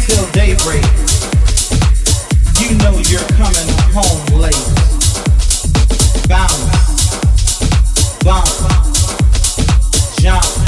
till daybreak. You know you're coming home late. Bounce, jump.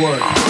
Sound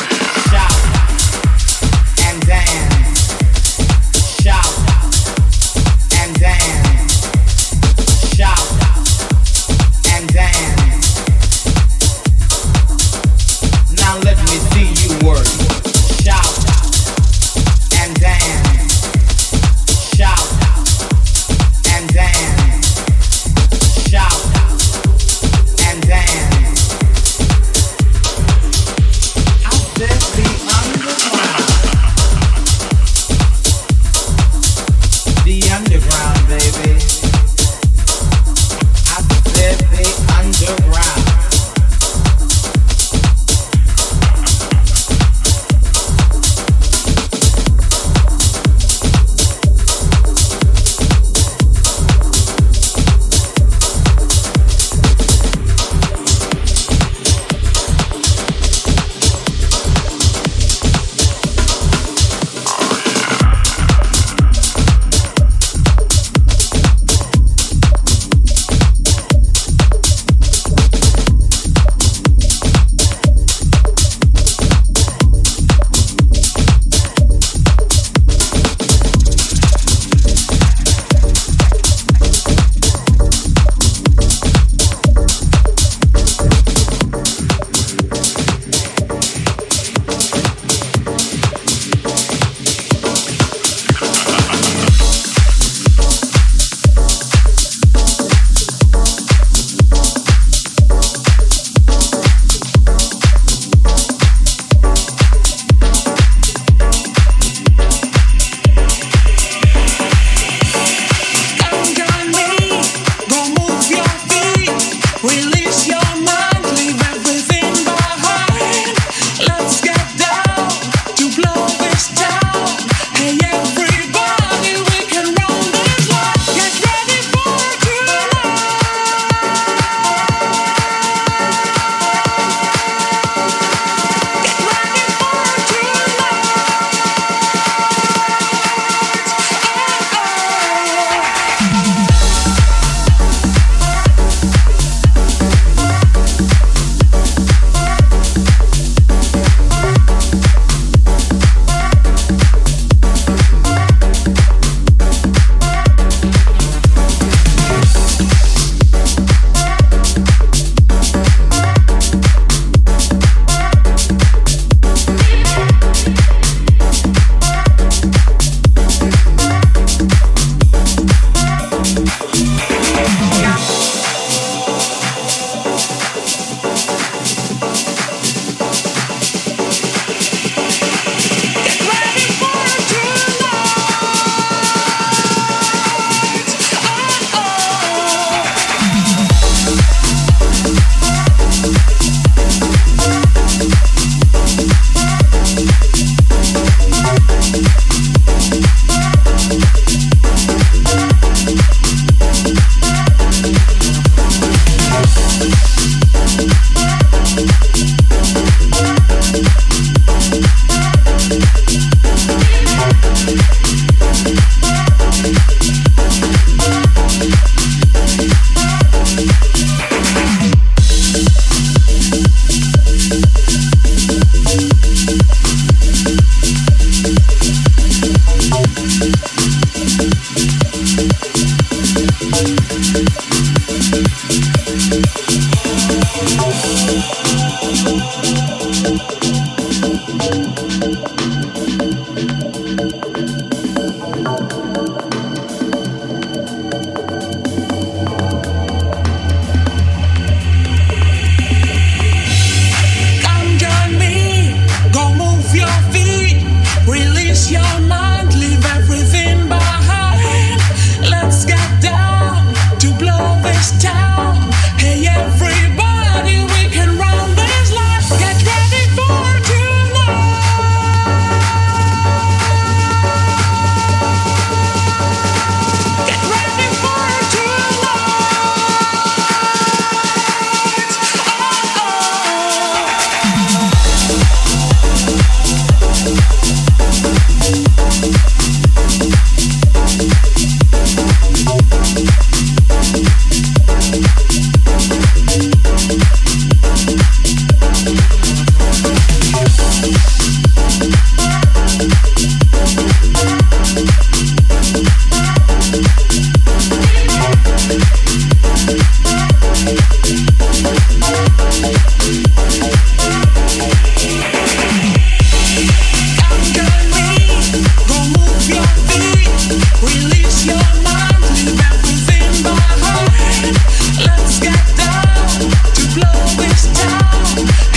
done,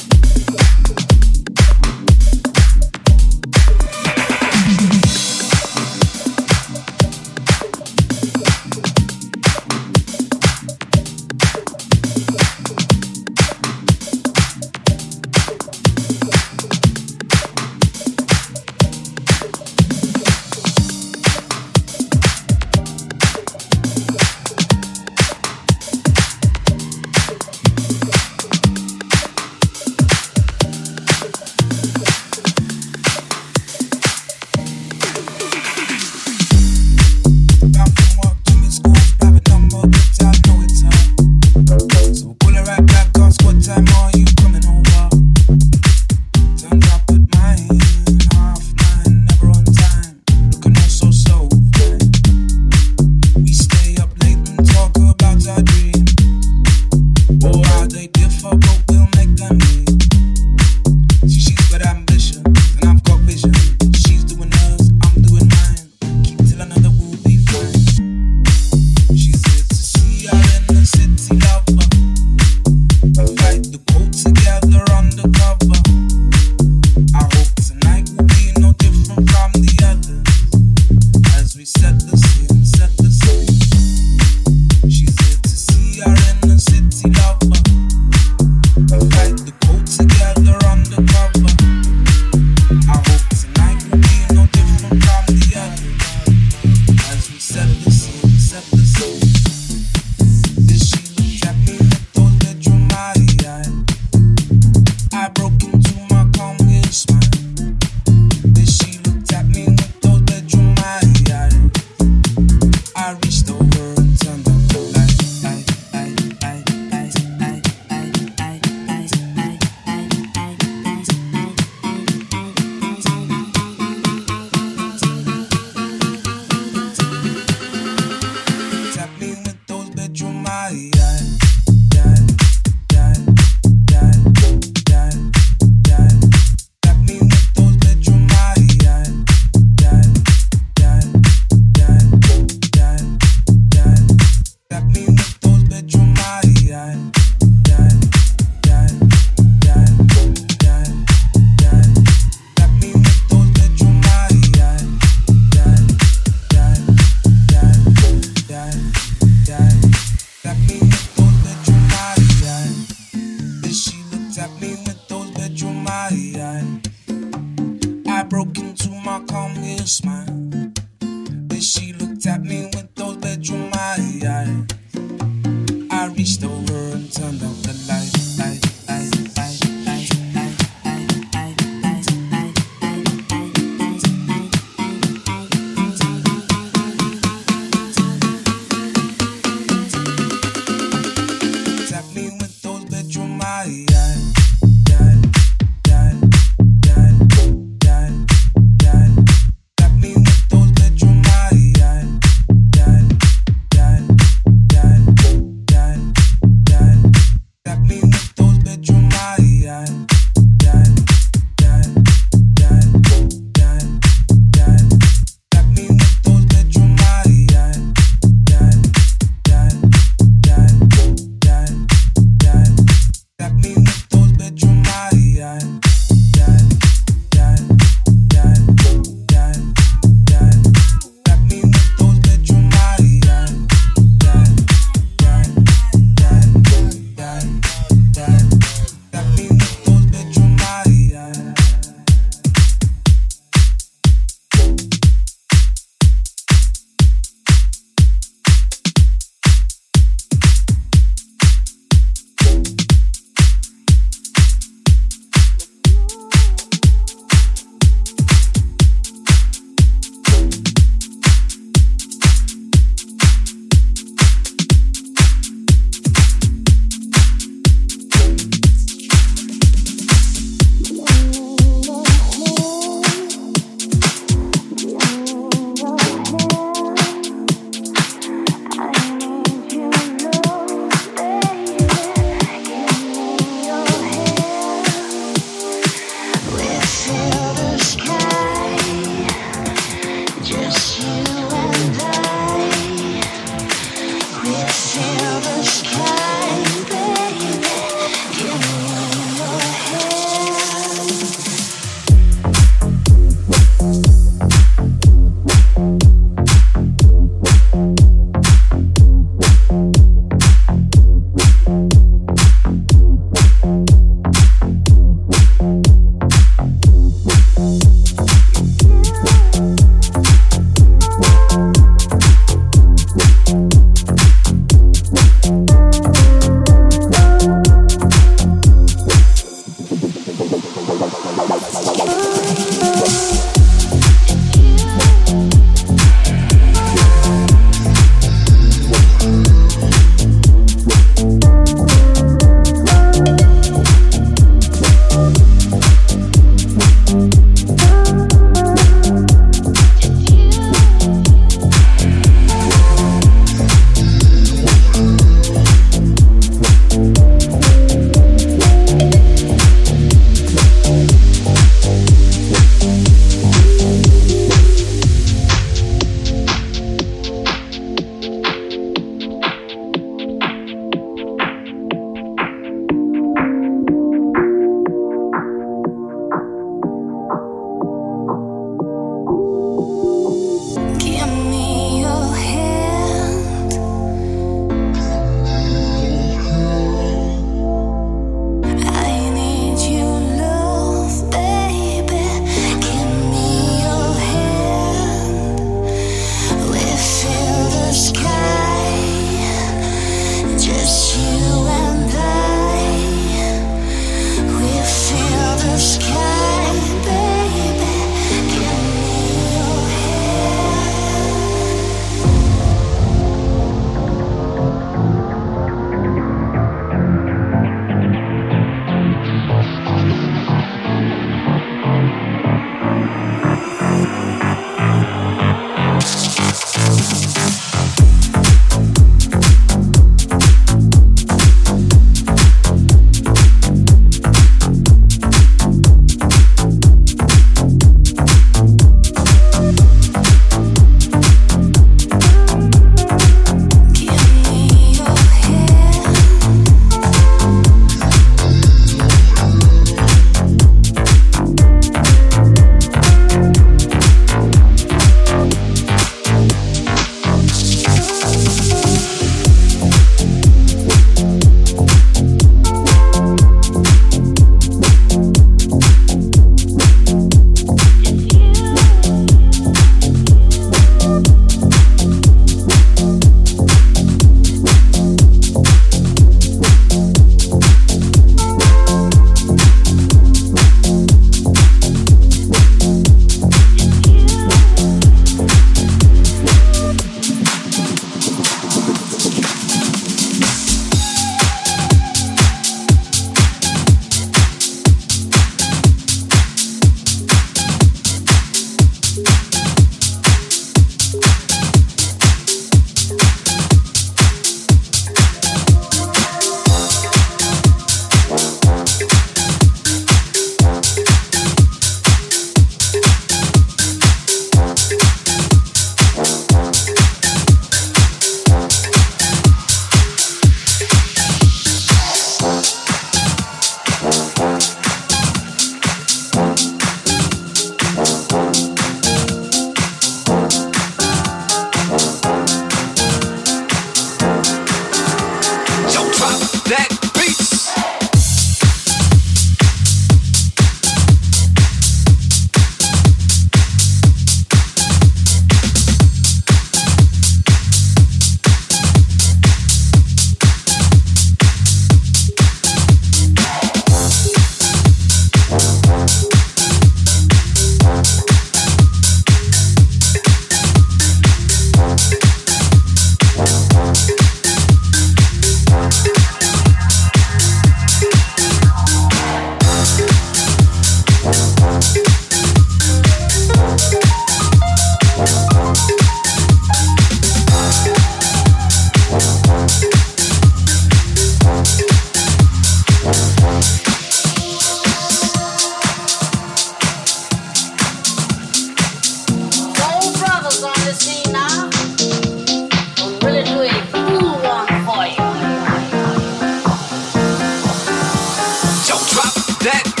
that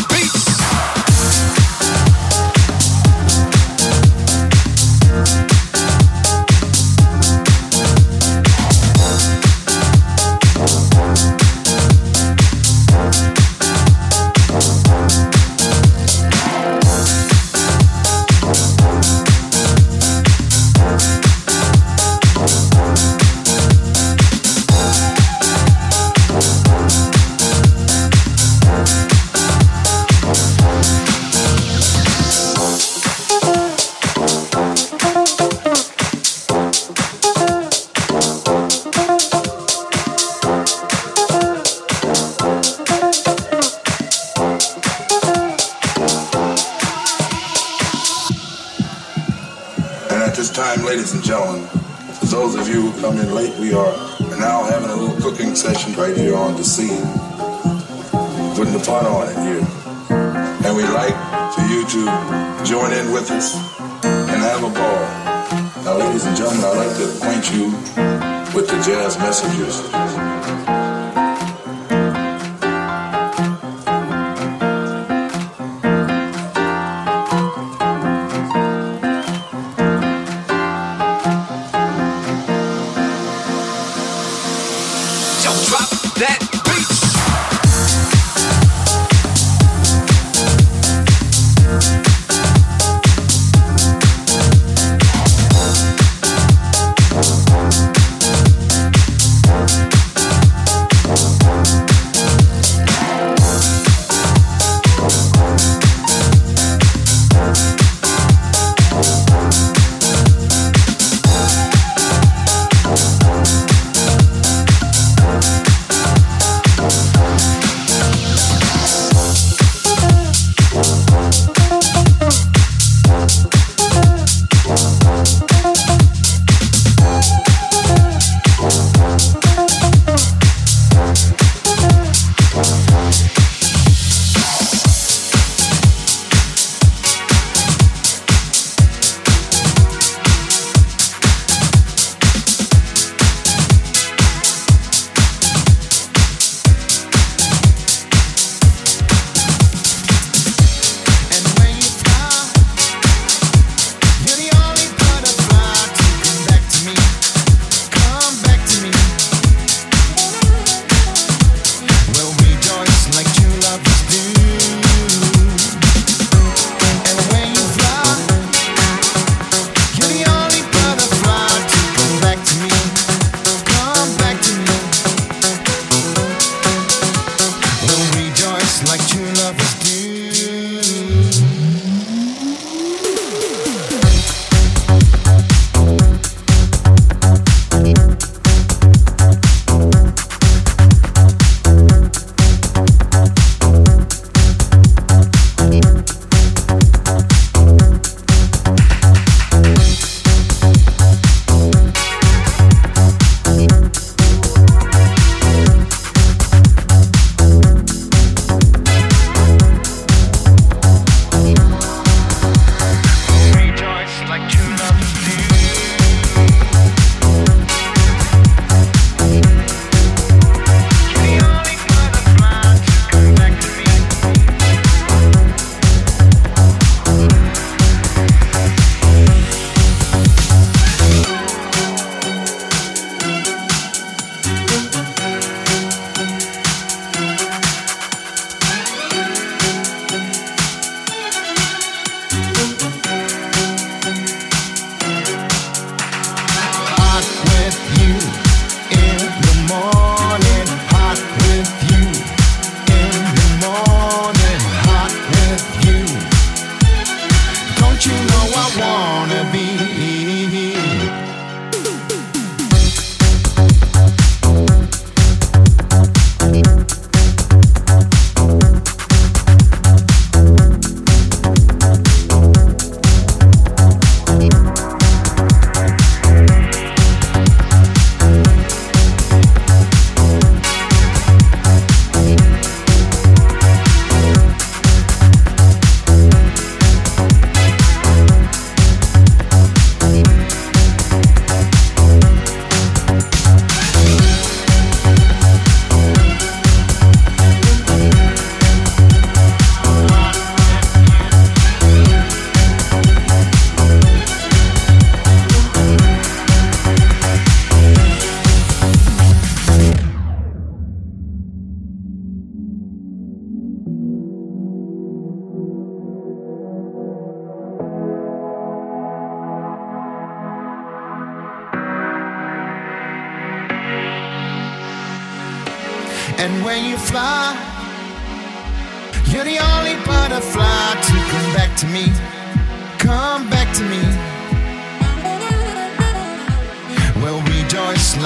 right here on the scene putting the pot on it here. And we'd like for you to join in with us and have a ball. Now, ladies and gentlemen, I'd like to acquaint you with the jazz messengers.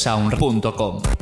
sound.com.